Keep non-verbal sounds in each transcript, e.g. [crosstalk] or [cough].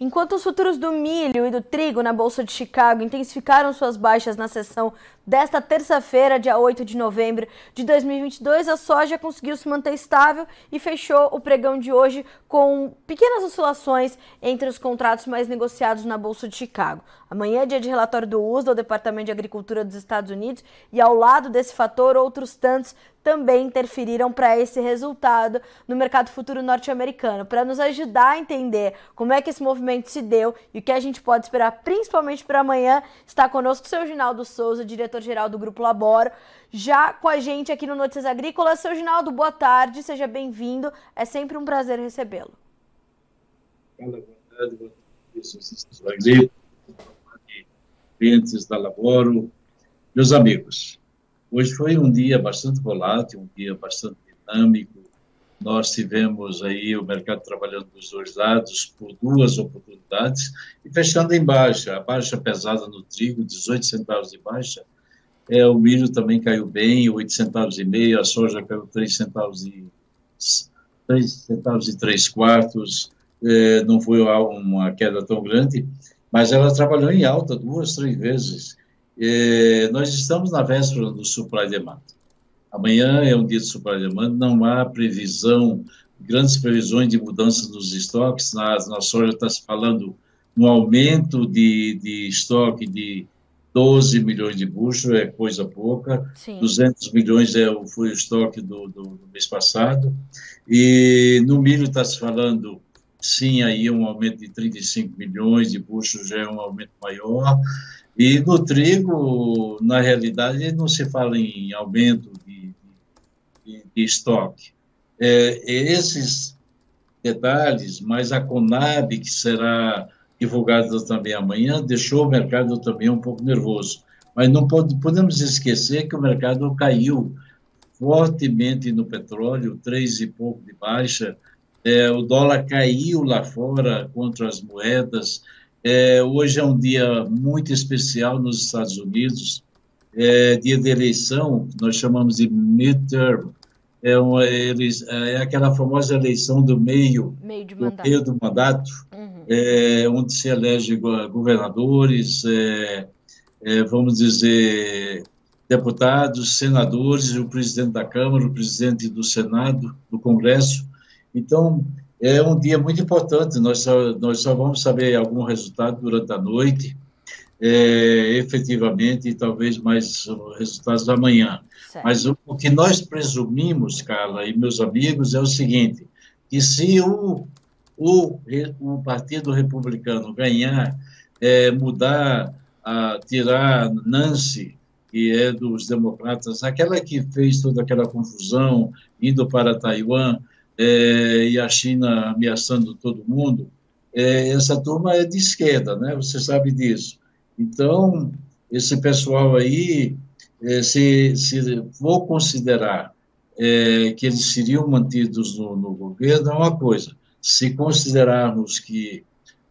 Enquanto os futuros do milho e do trigo na Bolsa de Chicago intensificaram suas baixas na sessão desta terça-feira, dia 8 de novembro de 2022, a soja conseguiu se manter estável e fechou o pregão de hoje com pequenas oscilações entre os contratos mais negociados na Bolsa de Chicago. Amanhã é dia de relatório do USDA, o Departamento de Agricultura dos Estados Unidos, e ao lado desse fator, outros tantos também interferiram para esse resultado no mercado futuro norte-americano. Para nos ajudar a entender como é que esse movimento se deu e o que a gente pode esperar, principalmente para amanhã, está conosco o seu Ginaldo Souza, diretor diretor-geral do Grupo Laboro, já com a gente aqui no Notícias Agrícolas. Seu Ginaldo, boa tarde, seja bem-vindo. É sempre um prazer recebê-lo. Boa tarde, boa tarde, clientes da Laboro, meus amigos. Hoje foi um dia bastante volátil, um dia bastante dinâmico. Nós tivemos aí o mercado trabalhando dos dois lados por duas oportunidades e fechando em baixa. A baixa pesada no trigo, 18 centavos de baixa, é, o milho também caiu bem, 8 centavos e meio, a soja caiu 3 centavos e 3 centavos e 3 quartos, é, não foi uma queda tão grande, mas ela trabalhou em alta duas, três vezes. É, nós estamos na véspera do supply demand. Amanhã é um dia de supply demand, não há previsão, grandes previsões de mudança dos estoques. Na, na soja está se falando no aumento de, de estoque de 12 milhões de buchos é coisa pouca, Sim. 200 milhões é, foi o estoque do, do, do mês passado, e no milho está se falando, sim, aí um aumento de 35 milhões de buchos, já é um aumento maior, e no trigo, na realidade, não se fala em aumento de, de, de estoque. É, esses detalhes, mas a Conab, que será divulgada também amanhã, deixou o mercado também um pouco nervoso. Mas não pode, podemos esquecer que o mercado caiu fortemente no petróleo, três e pouco de baixa, é, o dólar caiu lá fora contra as moedas. É, hoje é um dia muito especial nos Estados Unidos, é, dia de eleição, nós chamamos de midterm, é, uma, é aquela famosa eleição do meio, meio, do, meio do mandato, é, onde se elege governadores, é, é, vamos dizer, deputados, senadores, o presidente da Câmara, o presidente do Senado, do Congresso. Então, é um dia muito importante, nós só, nós só vamos saber algum resultado durante a noite, é, efetivamente, e talvez mais resultados amanhã. Certo. Mas o, o, que nós presumimos, Carla e meus amigos, é o seguinte, que se o o, o Partido Republicano ganhar, é, mudar, a, tirar Nancy, que é dos democratas, aquela que fez toda aquela confusão, indo para Taiwan, é, e a China ameaçando todo mundo, é, essa turma é de esquerda, né? Você sabe disso. Então, esse pessoal aí, é, se, se vou considerar é, que eles seriam mantidos no, no governo, é uma coisa se considerarmos que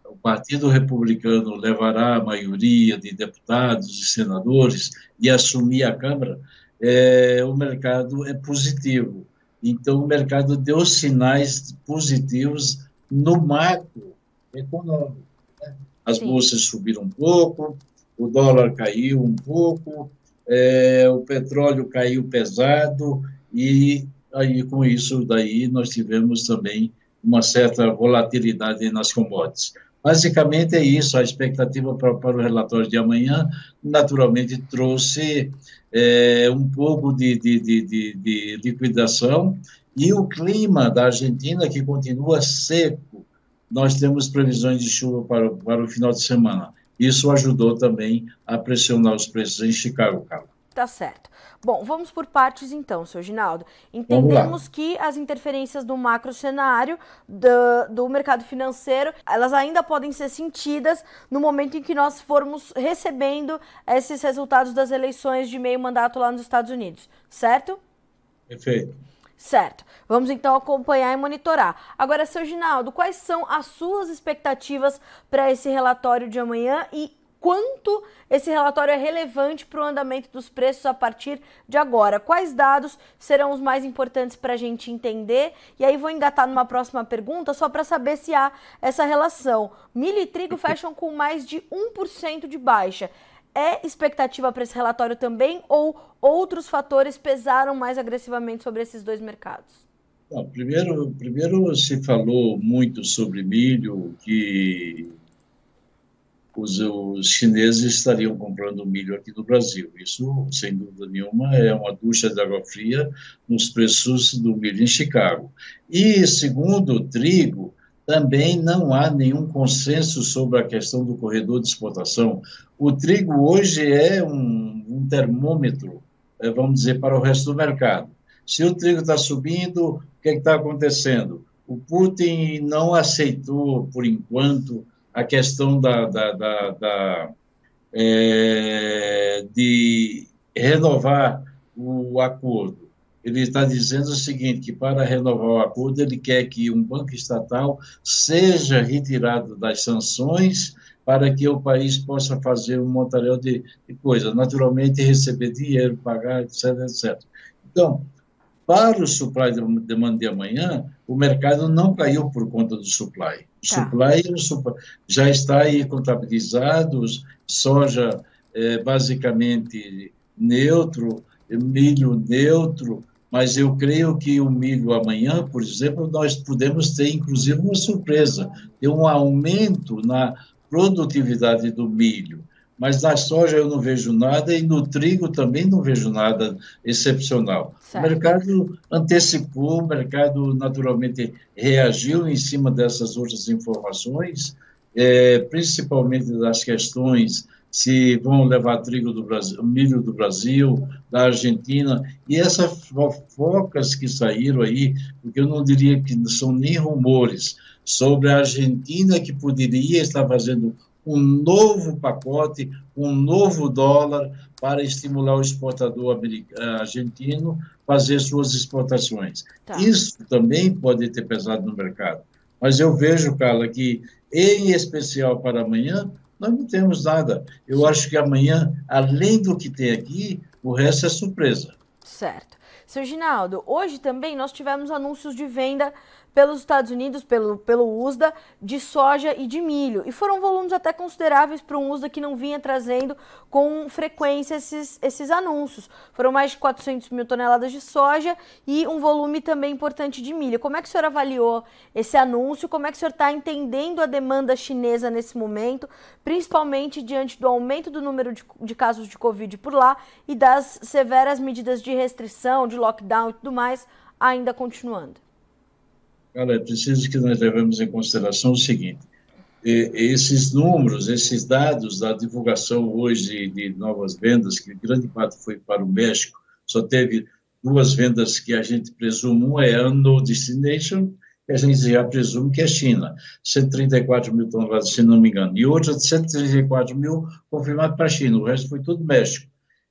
o Partido Republicano levará a maioria de deputados e senadores e assumir a Câmara, é, o mercado é positivo. Então, o mercado deu sinais positivos no macro econômico. Né? As Sim. bolsas subiram um pouco, o dólar caiu um pouco, é, o petróleo caiu pesado, e aí, com isso daí, nós tivemos também uma certa volatilidade nas commodities. Basicamente é isso, a expectativa para, para o relatório de amanhã, naturalmente, trouxe é, um pouco de, de, de, de, liquidação e o clima da Argentina, que continua seco, nós temos previsões de chuva para, para o final de semana. Isso ajudou também a pressionar os preços em Chicago, Carlos. Tá certo. Bom, vamos por partes então, seu Ginaldo. Entendemos que as interferências do macro cenário do, do mercado financeiro, elas ainda podem ser sentidas no momento em que nós formos recebendo esses resultados das eleições de meio mandato lá nos Estados Unidos, certo? Perfeito. Certo. Vamos então acompanhar e monitorar. Agora, seu Ginaldo, quais são as suas expectativas para esse relatório de amanhã e quanto esse relatório é relevante para o andamento dos preços a partir de agora. Quais dados serão os mais importantes para a gente entender? E aí vou engatar numa próxima pergunta só para saber se há essa relação. Milho e trigo [laughs] fecham com mais de 1% de baixa. É expectativa para esse relatório também ou outros fatores pesaram mais agressivamente sobre esses dois mercados? Bom, primeiro, primeiro se falou muito sobre milho, que os, os, chineses estariam comprando milho aqui no Brasil. Isso, sem dúvida nenhuma, é uma ducha de água fria nos preços do milho em Chicago. E, segundo o trigo, também não há nenhum consenso sobre a questão do corredor de exportação. O trigo hoje é um, um termômetro, eh, vamos dizer, para o resto do mercado. Se o trigo está subindo, o que é está acontecendo? O Putin não aceitou, por enquanto, a questão da, da, da, da é, de renovar o acordo. Ele está dizendo o seguinte, que para renovar o acordo, ele quer que um banco estatal seja retirado das sanções para que o país possa fazer um montaréu de, de coisas, naturalmente receber dinheiro, pagar, etc, etc. Então, para o supply demand de amanhã, o mercado não caiu por conta do supply. O tá. supply, supply já está aí contabilizado, soja é, basicamente neutro, milho neutro, mas eu creio que o milho amanhã, por exemplo, nós podemos ter inclusive uma surpresa, ter um aumento na produtividade do milho mas na soja eu não vejo nada e no trigo também não vejo nada excepcional. Certo. O mercado antecipou, o mercado naturalmente reagiu em cima dessas outras informações, é, principalmente das questões se vão levar trigo do Brasil, milho do Brasil, da Argentina, e essas fofocas que saíram aí, porque eu não diria que são nem rumores, sobre a Argentina que poderia estar fazendo um novo pacote, um novo dólar para estimular o exportador eh, argentino fazer suas exportações. Tá. Isso também pode ter pesado no mercado. Mas eu vejo, Carla, que em especial para amanhã, nós não temos nada. Eu acho que amanhã, além do que tem aqui, o resto é surpresa. Certo. Seu Ginaldo, hoje também nós tivemos anúncios de venda pelos Estados Unidos, pelo, pelo USDA, de soja e de milho. E foram volumes até consideráveis para um USDA que não vinha trazendo com frequência esses, esses anúncios. Foram mais de 400 mil toneladas de soja e um volume também importante de milho. Como é que o senhor avaliou esse anúncio? Como é que o senhor está entendendo a demanda chinesa nesse momento, principalmente diante do aumento do número de, de casos de Covid por lá e das severas medidas de restrição, de lockdown e tudo mais ainda continuando? Cara, é preciso que nós levemos em consideração o seguinte: esses números, esses dados da divulgação hoje de novas vendas, que grande parte foi para o México, só teve duas vendas que a gente presume, uma é a No Destination, que a gente já presume que é China, 134 mil toneladas, se não me engano, e outra de 134 mil confirmado para a China, o resto foi tudo México.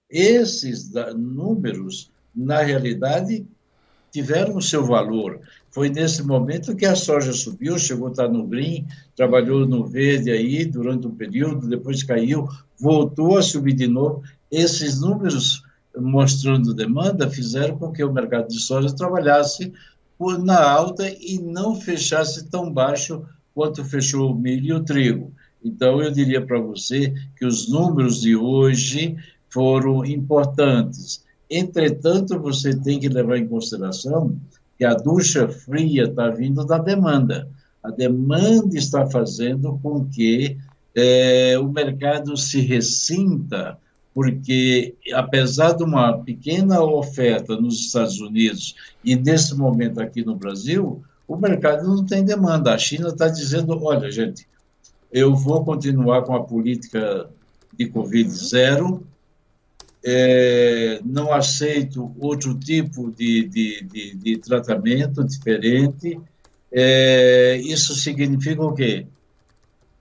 Esses números, na realidade, tiveram o seu valor. Foi nesse momento que a soja subiu, chegou a estar no green, trabalhou no verde aí durante um período, depois caiu, voltou a subir de novo. Esses números mostrando demanda fizeram com que o mercado de soja trabalhasse na alta e não fechasse tão baixo quanto fechou o milho e o trigo. Então, eu diria para você que os números de hoje foram importantes. Entretanto, você tem que levar em consideração que a ducha fria está vindo da demanda. A demanda está fazendo com que é, o mercado se ressinta, porque apesar de uma pequena oferta nos Estados Unidos e nesse momento aqui no Brasil, o mercado não tem demanda. A China está dizendo: olha, gente, eu vou continuar com a política de Covid zero, é, não aceito outro tipo de, de, de, de tratamento diferente. É, isso significa o quê?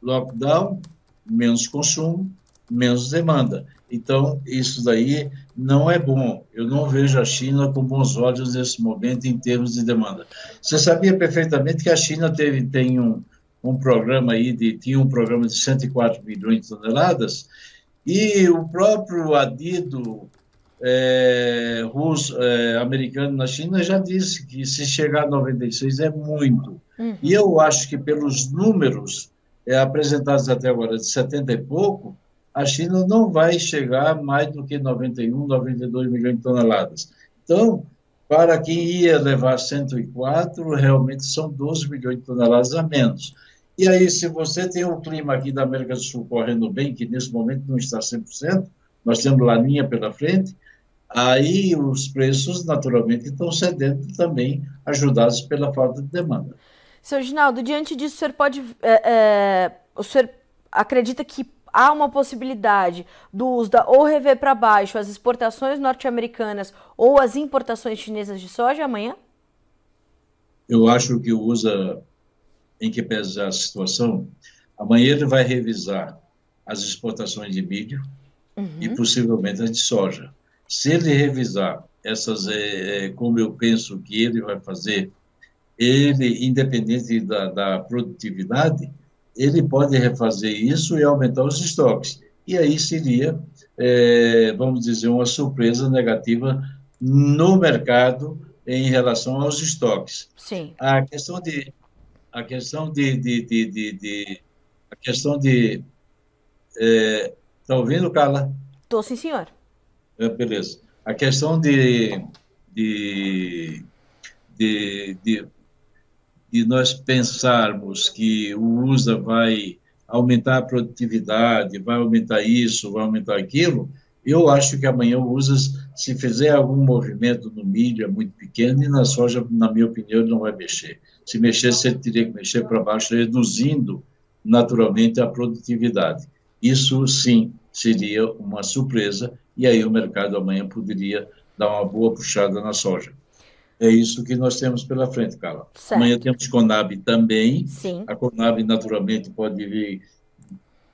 Lockdown, menos consumo, menos demanda. Então, isso daí não é bom. Eu não vejo a China com bons olhos nesse momento em termos de demanda. Você sabia perfeitamente que a China teve, tem um, um programa aí de tinha um programa de 104 milhões de toneladas e o próprio adido é, russo, é, americano na China já disse que se chegar a 96 é muito. Uhum. E eu acho que pelos números é, apresentados até agora de 70 e pouco, a China não vai chegar mais do que 91, 92 milhões de toneladas. Então, para quem ia levar 104, realmente são 12 milhões de toneladas a menos. E aí, se você tem um clima aqui da América do Sul correndo bem, que nesse momento não está 100%, nós temos laninha pela frente, aí os preços naturalmente estão cedendo também, ajudados pela falta de demanda. Seu Ginaldo, diante disso, o senhor pode. É, é, o senhor acredita que há uma possibilidade do USDA ou rever para baixo as exportações norte-americanas ou as importações chinesas de soja amanhã? Eu acho que o USDA, em que pesa a situação, amanhã ele vai revisar as exportações de milho uhum. e possivelmente as de soja. Se ele revisar essas, é, como eu penso que ele vai fazer, ele, independente da, da produtividade, ele pode refazer isso e aumentar os estoques. E aí seria, é, vamos dizer, uma surpresa negativa no mercado em relação aos estoques. Sim. A questão de a questão de, de, de, de, de a questão de está é, tá ouvindo, Carla? Estou, sim, senhor. É, beleza. A questão de, de, de, de, de nós pensarmos que o USA vai aumentar a produtividade, vai aumentar isso, vai aumentar aquilo, eu acho que amanhã o USA, se fizer algum movimento no milho, é muito pequeno, e na soja, na minha opinião, não vai mexer. Se mexer, ele teria que mexer para baixo, reduzindo naturalmente a produtividade. Isso, sim, seria uma surpresa, e aí o mercado amanhã poderia dar uma boa puxada na soja. É isso que nós temos pela frente, Carla. Certo. Amanhã temos Conab também. Sim. A Conab, naturalmente, pode vir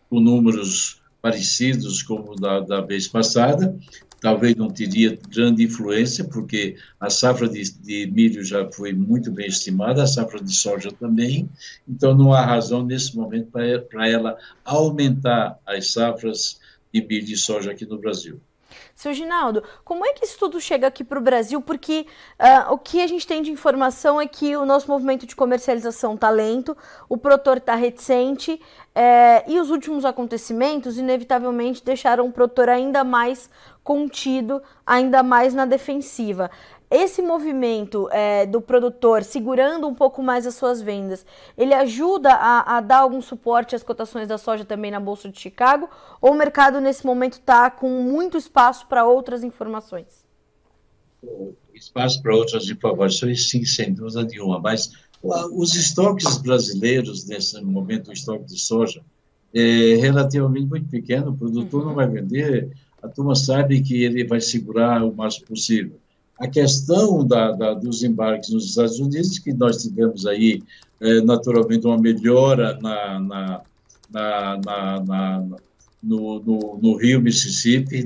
com números parecidos como da, da vez passada. Talvez não teria grande influência, porque a safra de, de milho já foi muito bem estimada, a safra de soja também. Então, não há razão nesse momento para ela aumentar as safras de milho e soja aqui no Brasil. Seu Ginaldo, como é que isso tudo chega aqui para o Brasil? Porque uh, o que a gente tem de informação é que o nosso movimento de comercialização está lento, o produtor está reticente é, e os últimos acontecimentos, inevitavelmente, deixaram o produtor ainda mais contido, ainda mais na defensiva esse movimento é, do produtor segurando um pouco mais as suas vendas, ele ajuda a, a, dar algum suporte às cotações da soja também na Bolsa de Chicago? Ou o mercado nesse momento está com muito espaço para outras informações? Espaço para outras informações, sim, sem dúvida nenhuma. Mas os estoques brasileiros, nesse momento, o estoque de soja, é relativamente muito pequeno, o produtor uhum. não vai vender, a turma sabe que ele vai segurar o máximo possível a questão da, da, dos embarques nos Estados Unidos, que nós tivemos aí, é, naturalmente, uma melhora na, na, na, no, no, no, Rio Mississippi,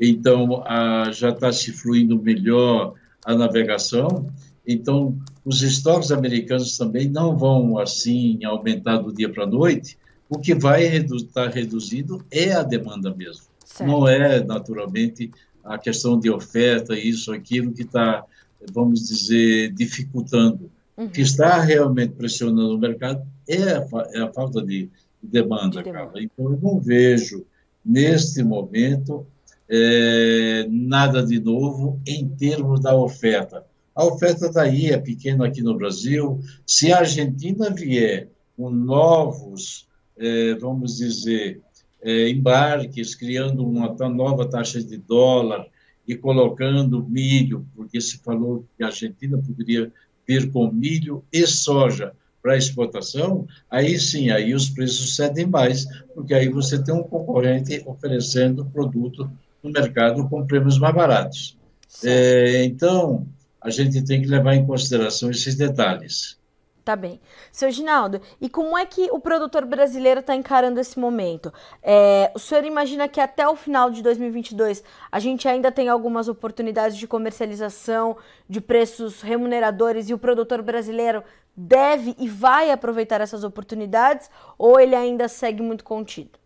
então a, já está se fluindo melhor a navegação, então os estoques americanos também não vão assim aumentar do dia para a noite, o que vai estar redu tá reduzindo é a demanda mesmo, certo. não é naturalmente a questão de oferta, isso, aquilo que está, vamos dizer, dificultando. Uhum. O que está realmente pressionando o mercado é a, é a falta de, demanda, de demanda. Então, eu não vejo, neste momento, é, nada de novo em termos da oferta. A oferta está aí, é pequena aqui no Brasil. Se a Argentina vier com novos, é, vamos dizer, é, embarques, criando uma nova taxa de dólar e colocando milho, porque se falou que a Argentina poderia vir com milho e soja para exportação, aí sim, aí os preços cedem mais, porque aí você tem um concorrente oferecendo produto no mercado com prêmios mais baratos. É, então, a gente tem que levar em consideração esses detalhes. Tá bem. Seu Ginaldo, e como é que o produtor brasileiro está encarando esse momento? É, o senhor imagina que até o final de 2022 a gente ainda tem algumas oportunidades de comercialização, de preços remuneradores e o produtor brasileiro deve e vai aproveitar essas oportunidades ou ele ainda segue muito contido?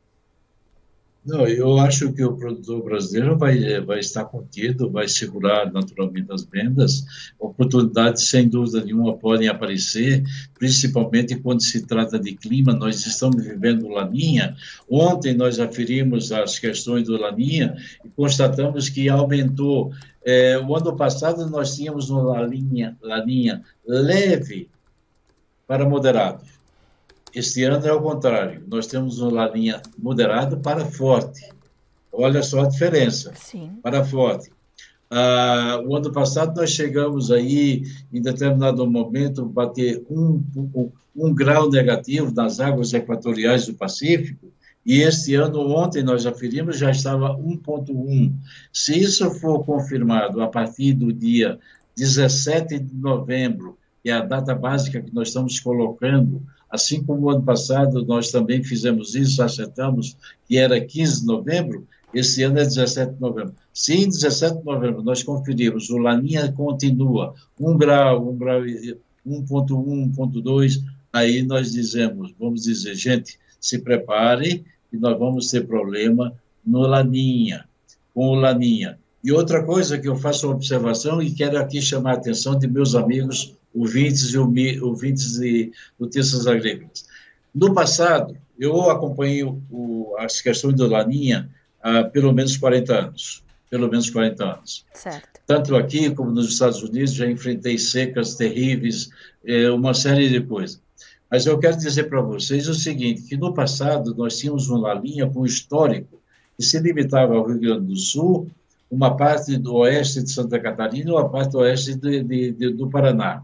Não, eu acho que o produtor brasileiro vai, vai estar contido, vai segurar naturalmente as vendas. Oportunidades, sem dúvida nenhuma, podem aparecer, principalmente quando se trata de clima. Nós estamos vivendo Laninha. Ontem nós aferimos as questões do Laninha e constatamos que aumentou. É, o ano passado nós tínhamos uma laninha, laninha leve para moderado este ano é o contrário. Nós temos uma linha moderada para forte. Olha só a diferença. Sim. Para forte. Ah, o ano passado nós chegamos aí, em determinado momento, bater um, um, um grau negativo nas águas equatoriais do Pacífico, e este ano, ontem, nós aferimos, já estava 1,1. Se isso for confirmado a partir do dia 17 de novembro, que é a data básica que nós estamos colocando Assim como o ano passado nós também fizemos isso, acertamos que era 15 de novembro, esse ano é 17 de novembro. Se em 17 de novembro nós conferirmos, o Laninha continua 1 grau, 1 grau, 1.1, 1.2, aí nós dizemos, vamos dizer, gente, se preparem e nós vamos ter problema no Laninha, com o Laninha. E outra coisa que eu faço uma observação e quero aqui chamar a atenção de meus amigos ouvintes e ouvintes de notícias agrícolas. No passado, eu acompanhei o, as questões do Laninha há pelo menos 40 anos. Pelo menos 40 anos. Certo. Tanto aqui como nos Estados Unidos, já enfrentei secas terríveis, é, uma série de coisas. Mas eu quero dizer para vocês o seguinte, que no passado nós tínhamos uma linha com histórico que se limitava ao Rio Grande do Sul, uma parte do oeste de Santa Catarina e uma parte do oeste de, de, de, do Paraná.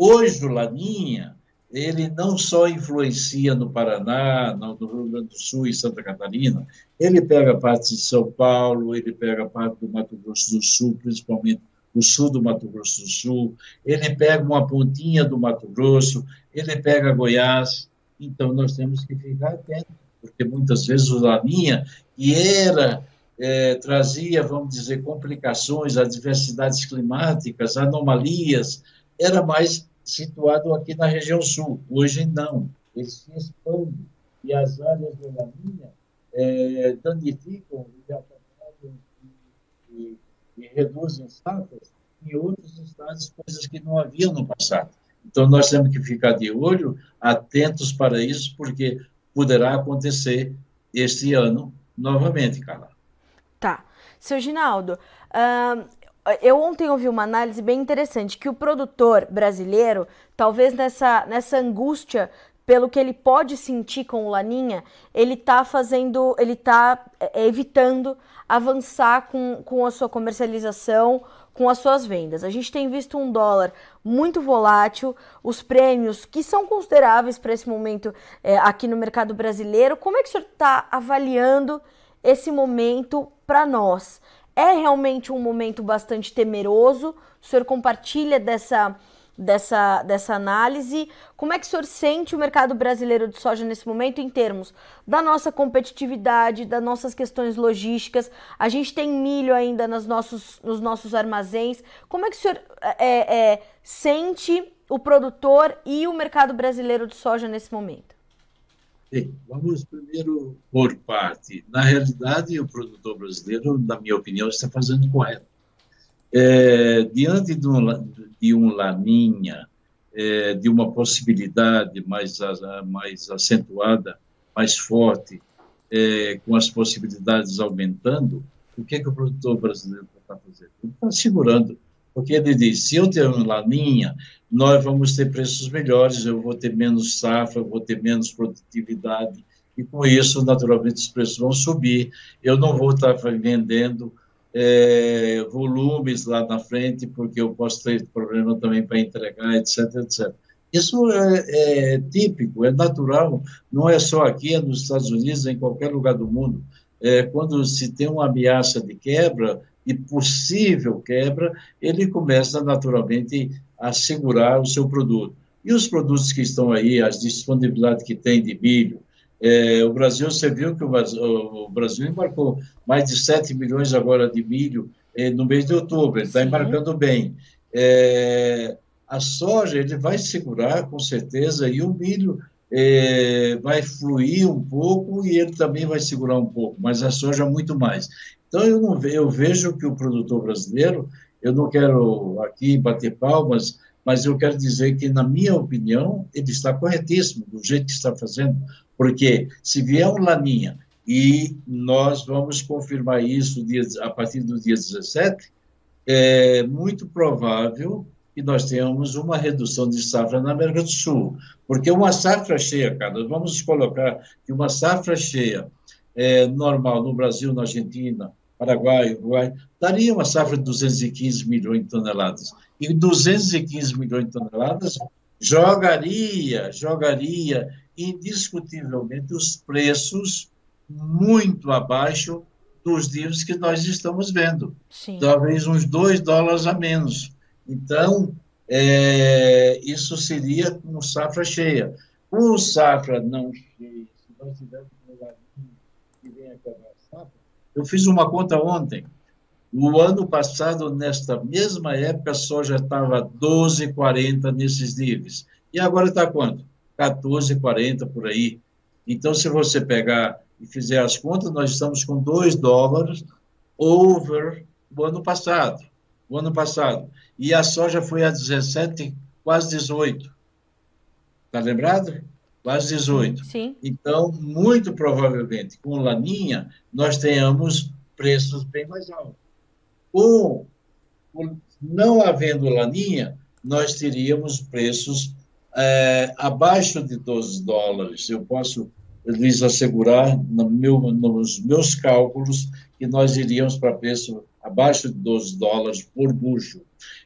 Hoje, o Laninha, ele não só influencia no Paraná, no Rio Grande do Sul e Santa Catarina, ele pega parte de São Paulo, ele pega parte do Mato Grosso do Sul, principalmente o sul do Mato Grosso do Sul, ele pega uma pontinha do Mato Grosso, ele pega Goiás, então nós temos que ficar atentos, porque muitas vezes o Laninha, que era, é, trazia, vamos dizer, complicações, adversidades climáticas, anomalias, era mais situado aqui na região sul. Hoje não, ele se expande e as áreas de laninha é, danificam e e, e, reduzem safras em outros estados, coisas que não haviam no passado. Então, nós temos que ficar de olho, atentos para isso, porque poderá acontecer este ano novamente, Carla. Tá. Seu Ginaldo, uh, eu ontem ouvi uma análise bem interessante que o produtor brasileiro, talvez nessa, nessa angústia pelo que ele pode sentir com o Laninha, ele está fazendo, ele está é, evitando avançar com, com a sua comercialização, com as suas vendas. A gente tem visto um dólar muito volátil, os prêmios que são consideráveis para esse momento é, aqui no mercado brasileiro. Como é que o senhor está avaliando esse momento para nós? É realmente um momento bastante temeroso. O senhor compartilha dessa, dessa, dessa análise. Como é que o senhor sente o mercado brasileiro de soja nesse momento em termos da nossa competitividade, das nossas questões logísticas? A gente tem milho ainda nos nossos, nos nossos armazéns. Como é que o senhor é, é, sente o produtor e o mercado brasileiro de soja nesse momento? Bem, vamos primeiro por parte. Na realidade, o produtor brasileiro, na minha opinião, está fazendo correto. É, diante de um, de um laninha, é, de uma possibilidade mais, mais acentuada, mais forte, é, com as possibilidades aumentando, o que, é que o produtor brasileiro está fazendo? Ele está segurando porque ele diz: se eu ter uma laninha, nós vamos ter preços melhores, eu vou ter menos safra, vou ter menos produtividade, e com isso, naturalmente, os preços vão subir. Eu não vou estar vendendo é, volumes lá na frente, porque eu posso ter problema também para entregar, etc, etc. Isso é, é, típico, é natural, não é só aqui, é nos Estados Unidos, é em qualquer lugar do mundo. É, quando se tem uma ameaça de quebra, e possível quebra, ele começa naturalmente a segurar o seu produto. E os produtos que estão aí, as disponibilidades que tem de milho, é, o Brasil, você viu que o Brasil, o Brasil, embarcou mais de 7 milhões agora de milho é, no mês de outubro, ele está embarcando bem. É, a soja, ele vai segurar com certeza, e o milho é, vai fluir um pouco e ele também vai segurar um pouco, mas a soja muito mais. Então, eu, não, eu vejo que o produtor brasileiro, eu não quero aqui bater palmas, mas eu quero dizer que, na minha opinião, ele está corretíssimo do jeito que está fazendo, porque se vier um laninha e nós vamos confirmar isso dia, a partir do dia 17, é muito provável que nós tenhamos uma redução de safra na América do Sul, porque uma safra cheia, cara, vamos colocar que uma safra cheia é, normal no Brasil, na Argentina, Paraguai, Uruguai, daria uma safra de 215 milhões de toneladas. E 215 milhões de toneladas jogaria, jogaria indiscutivelmente os preços muito abaixo dos níveis que nós estamos vendo. Sim. Talvez uns 2 dólares a menos. Então, é, isso seria com safra cheia. Com safra não cheia, se nós tivermos um que quebrar safra, eu fiz uma conta ontem. O ano passado, nesta mesma época, a soja estava 12,40 nesses níveis. E agora está quanto? 14,40 por aí. Então, se você pegar e fizer as contas, nós estamos com 2 dólares over o ano passado. O ano passado e a soja foi a 17, quase 18. Está lembrado? Quase 18. Sim. Então, muito provavelmente, com laninha, nós tenhamos preços bem mais altos. Com, com não havendo laninha, nós teríamos preços é, abaixo de 12 dólares. Eu posso lhes assegurar, no meu, nos meus cálculos, que nós iríamos para preço abaixo de 12 dólares por bucho.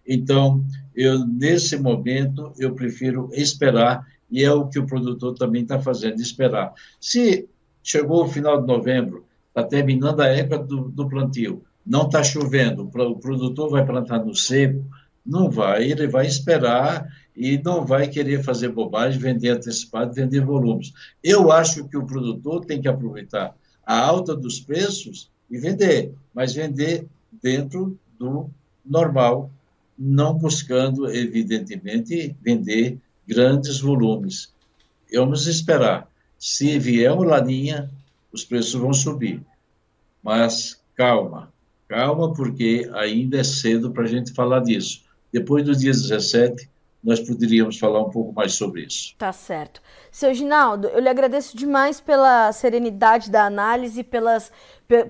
Então, eu nesse momento eu prefiro esperar e é o que o produtor também está fazendo, esperar. Se chegou o final de novembro, está terminando a época do, do plantio, não está chovendo, o produtor vai plantar no seco, não vai, ele vai esperar e não vai querer fazer bobagem, vender antecipado, vender volumes. Eu acho que o produtor tem que aproveitar a alta dos preços e vender, mas vender dentro do normal não buscando, evidentemente, vender grandes volumes. Vamos esperar. Se vier uma laninha, os preços vão subir. Mas calma, calma, porque ainda é cedo para a gente falar disso. Depois do dia 17, nós poderíamos falar um pouco mais sobre isso. Tá certo. Seu Ginaldo, eu lhe agradeço demais pela serenidade da análise, pelas,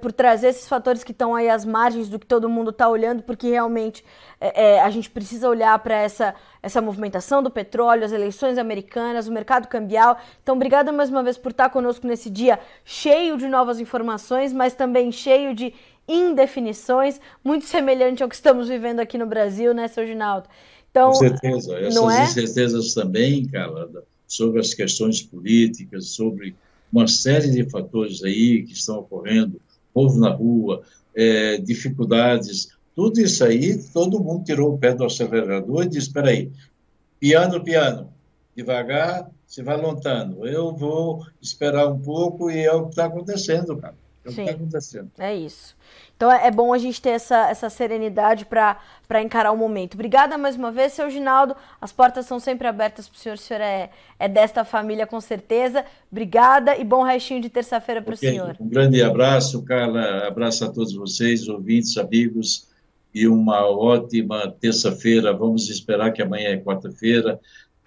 por trazer esses fatores que estão aí às margens do que todo mundo está olhando, porque realmente é, é, a gente precisa olhar para essa, essa movimentação do petróleo, as eleições americanas, o mercado cambial. Então, obrigada mais uma vez por estar conosco nesse dia cheio de novas informações, mas também cheio de indefinições, muito semelhante ao que estamos vivendo aqui no Brasil, né, seu Ginaldo? Então, Com certeza. Essas é? incertezas também, cara, sobre as questões políticas, sobre uma série de fatores aí que estão ocorrendo, povo na rua, é, dificuldades, tudo isso aí, todo mundo tirou o pé do acelerador e disse, espera aí, piano, piano, devagar, se vai lontando. Eu vou esperar um pouco e é o que está acontecendo, cara. É o que está acontecendo. É isso. Então é, é bom a gente ter essa, essa serenidade para encarar o momento. Obrigada mais uma vez, seu Ginaldo. As portas são sempre abertas para o senhor. O senhor é, é desta família, com certeza. Obrigada e bom restinho de terça-feira para o okay. senhor. Um grande abraço, Carla. Abraço a todos vocês, ouvintes, amigos. E uma ótima terça-feira. Vamos esperar que amanhã é quarta-feira.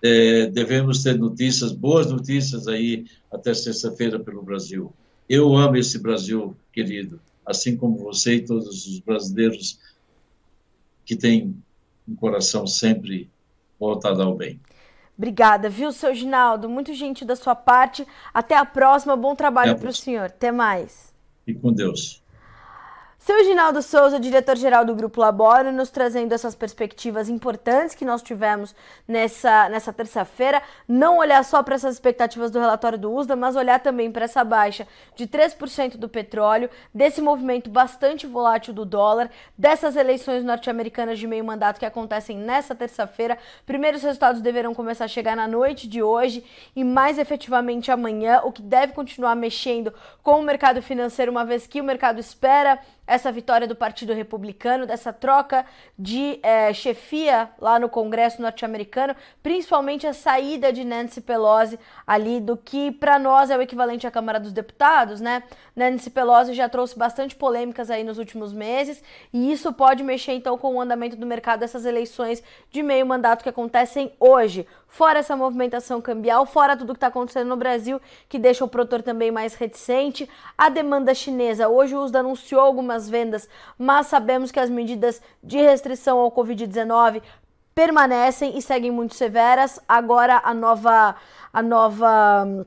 É, devemos ter notícias, boas notícias aí até sexta-feira pelo Brasil. Eu amo esse Brasil querido assim como você e todos os brasileiros que têm um coração sempre voltado ao bem. Obrigada, viu, seu Ginaldo? Muito gentil da sua parte. Até a próxima. Bom trabalho para o senhor. Até mais. E com Deus. Seu Ginaldo Souza, diretor-geral do Grupo Laboro, nos trazendo essas perspectivas importantes que nós tivemos nessa, nessa terça-feira. Não olhar só para essas expectativas do relatório do USDA, mas olhar também para essa baixa de 3% do petróleo, desse movimento bastante volátil do dólar, dessas eleições norte-americanas de meio mandato que acontecem nessa terça-feira. Primeiros resultados deverão começar a chegar na noite de hoje e mais efetivamente amanhã, o que deve continuar mexendo com o mercado financeiro, uma vez que o mercado espera essa vitória do Partido Republicano, dessa troca de é, chefia lá no Congresso norte-americano, principalmente a saída de Nancy Pelosi ali do que para nós é o equivalente à Câmara dos Deputados, né? Nancy Pelosi já trouxe bastante polêmicas aí nos últimos meses e isso pode mexer então com o andamento do mercado dessas eleições de meio mandato que acontecem hoje. Fora essa movimentação cambial, fora tudo que está acontecendo no Brasil, que deixa o produtor também mais reticente, a demanda chinesa. Hoje o USDA anunciou algumas vendas, mas sabemos que as medidas de restrição ao Covid-19 permanecem e seguem muito severas. Agora a nova a nova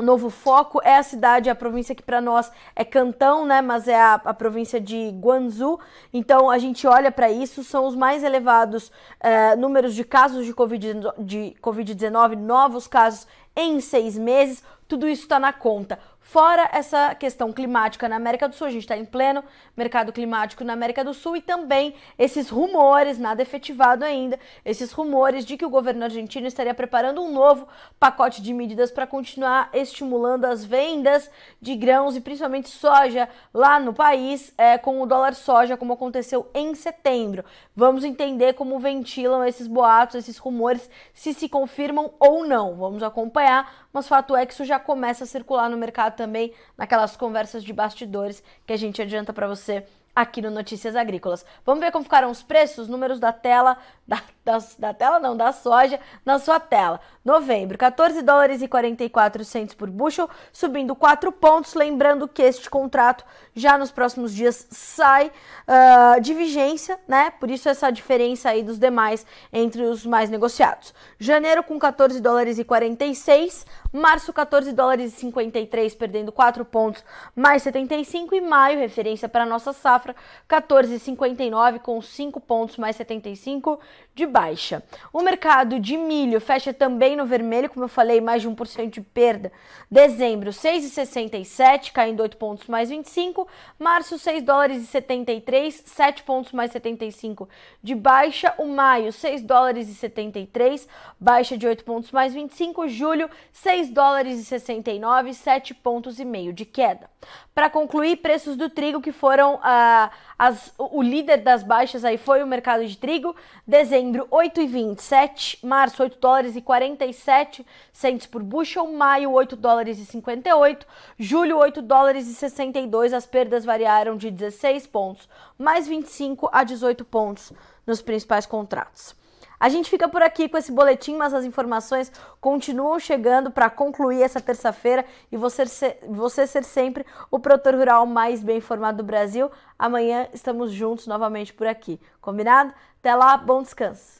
o novo foco é a cidade, a província que para nós é Cantão, né? Mas é a, a província de Guangzhou. Então a gente olha para isso, são os mais elevados é, números de casos de Covid-19, de COVID novos casos em seis meses. Tudo isso está na conta. Fora essa questão climática na América do Sul, a gente está em pleno mercado climático na América do Sul e também esses rumores, nada efetivado ainda, esses rumores de que o governo argentino estaria preparando um novo pacote de medidas para continuar estimulando as vendas de grãos e principalmente soja lá no país, é, com o dólar soja, como aconteceu em setembro. Vamos entender como ventilam esses boatos, esses rumores, se se confirmam ou não. Vamos acompanhar, mas fato é que isso já começa a circular no mercado também naquelas conversas de bastidores que a gente adianta para você aqui no Notícias Agrícolas. Vamos ver como ficaram os preços, números da tela, da, da, da, tela não, da soja na sua tela. Novembro, 14 dólares e 44 centos por bushel, subindo 4 pontos. Lembrando que este contrato já nos próximos dias sai uh, de vigência, né? Por isso essa diferença aí dos demais entre os mais negociados. Janeiro com 14 dólares e 46, março 14 dólares e 53, perdendo 4 pontos, mais 75 e maio, referência para nossa safra, 14,59 com 5 pontos mais 75 de baixa. O mercado de milho fecha também no vermelho, como eu falei, mais de 1% de perda. Dezembro, 6,67, caindo 8 pontos mais 25. Março, 6 dólares e 73, 7 pontos mais 75 de baixa. O maio, 6 dólares e 73, baixa de 8 pontos mais 25. Julho, 6 dólares e 69, 7 pontos e meio de queda. Para concluir, preços do trigo que foram uh, as, o líder das baixas aí foi o mercado de trigo. Dezembro 8,27, março 8 dólares e 47 centos por bushel, maio 8 dólares e 58, julho 8 dólares e 62. As perdas variaram de 16 pontos, mais 25 a 18 pontos nos principais contratos. A gente fica por aqui com esse boletim, mas as informações continuam chegando para concluir essa terça-feira e você ser, você ser sempre o produtor rural mais bem informado do Brasil. Amanhã estamos juntos novamente por aqui. Combinado? Até lá, bom descanso.